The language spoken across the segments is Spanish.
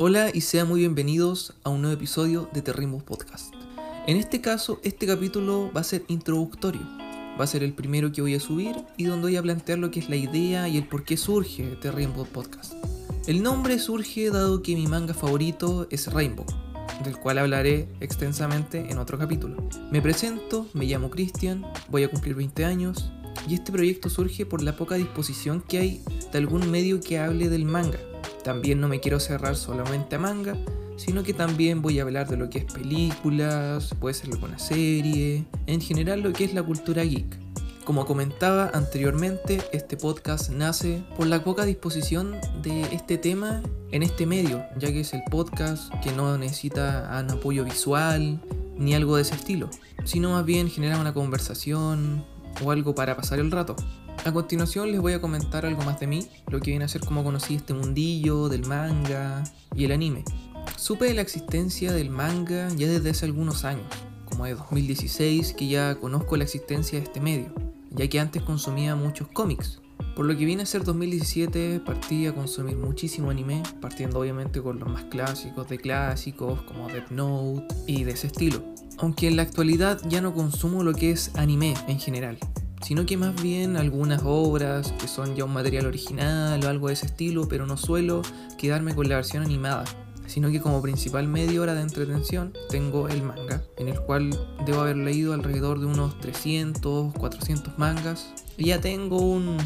Hola y sean muy bienvenidos a un nuevo episodio de Terrimbus Podcast. En este caso, este capítulo va a ser introductorio. Va a ser el primero que voy a subir y donde voy a plantear lo que es la idea y el por qué surge Terrimbus Podcast. El nombre surge dado que mi manga favorito es Rainbow, del cual hablaré extensamente en otro capítulo. Me presento, me llamo Cristian, voy a cumplir 20 años y este proyecto surge por la poca disposición que hay de algún medio que hable del manga. También no me quiero cerrar solamente a manga, sino que también voy a hablar de lo que es películas, puede ser alguna serie, en general lo que es la cultura geek. Como comentaba anteriormente, este podcast nace por la poca disposición de este tema en este medio, ya que es el podcast que no necesita un apoyo visual ni algo de ese estilo, sino más bien genera una conversación o algo para pasar el rato. A continuación les voy a comentar algo más de mí, lo que viene a ser cómo conocí este mundillo del manga y el anime. Supe de la existencia del manga ya desde hace algunos años, como de 2016 que ya conozco la existencia de este medio, ya que antes consumía muchos cómics. Por lo que viene a ser 2017 partí a consumir muchísimo anime, partiendo obviamente con los más clásicos de clásicos como Death Note y de ese estilo. Aunque en la actualidad ya no consumo lo que es anime en general, sino que más bien algunas obras que son ya un material original o algo de ese estilo, pero no suelo quedarme con la versión animada, sino que como principal medio hora de entretención tengo el manga, en el cual debo haber leído alrededor de unos 300, 400 mangas, ya tengo un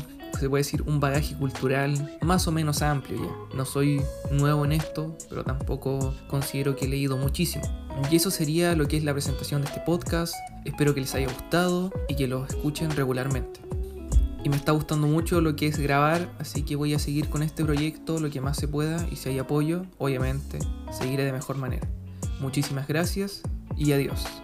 se puede decir, un bagaje cultural más o menos amplio ya. No soy nuevo en esto, pero tampoco considero que he leído muchísimo. Y eso sería lo que es la presentación de este podcast. Espero que les haya gustado y que lo escuchen regularmente. Y me está gustando mucho lo que es grabar, así que voy a seguir con este proyecto lo que más se pueda y si hay apoyo, obviamente, seguiré de mejor manera. Muchísimas gracias y adiós.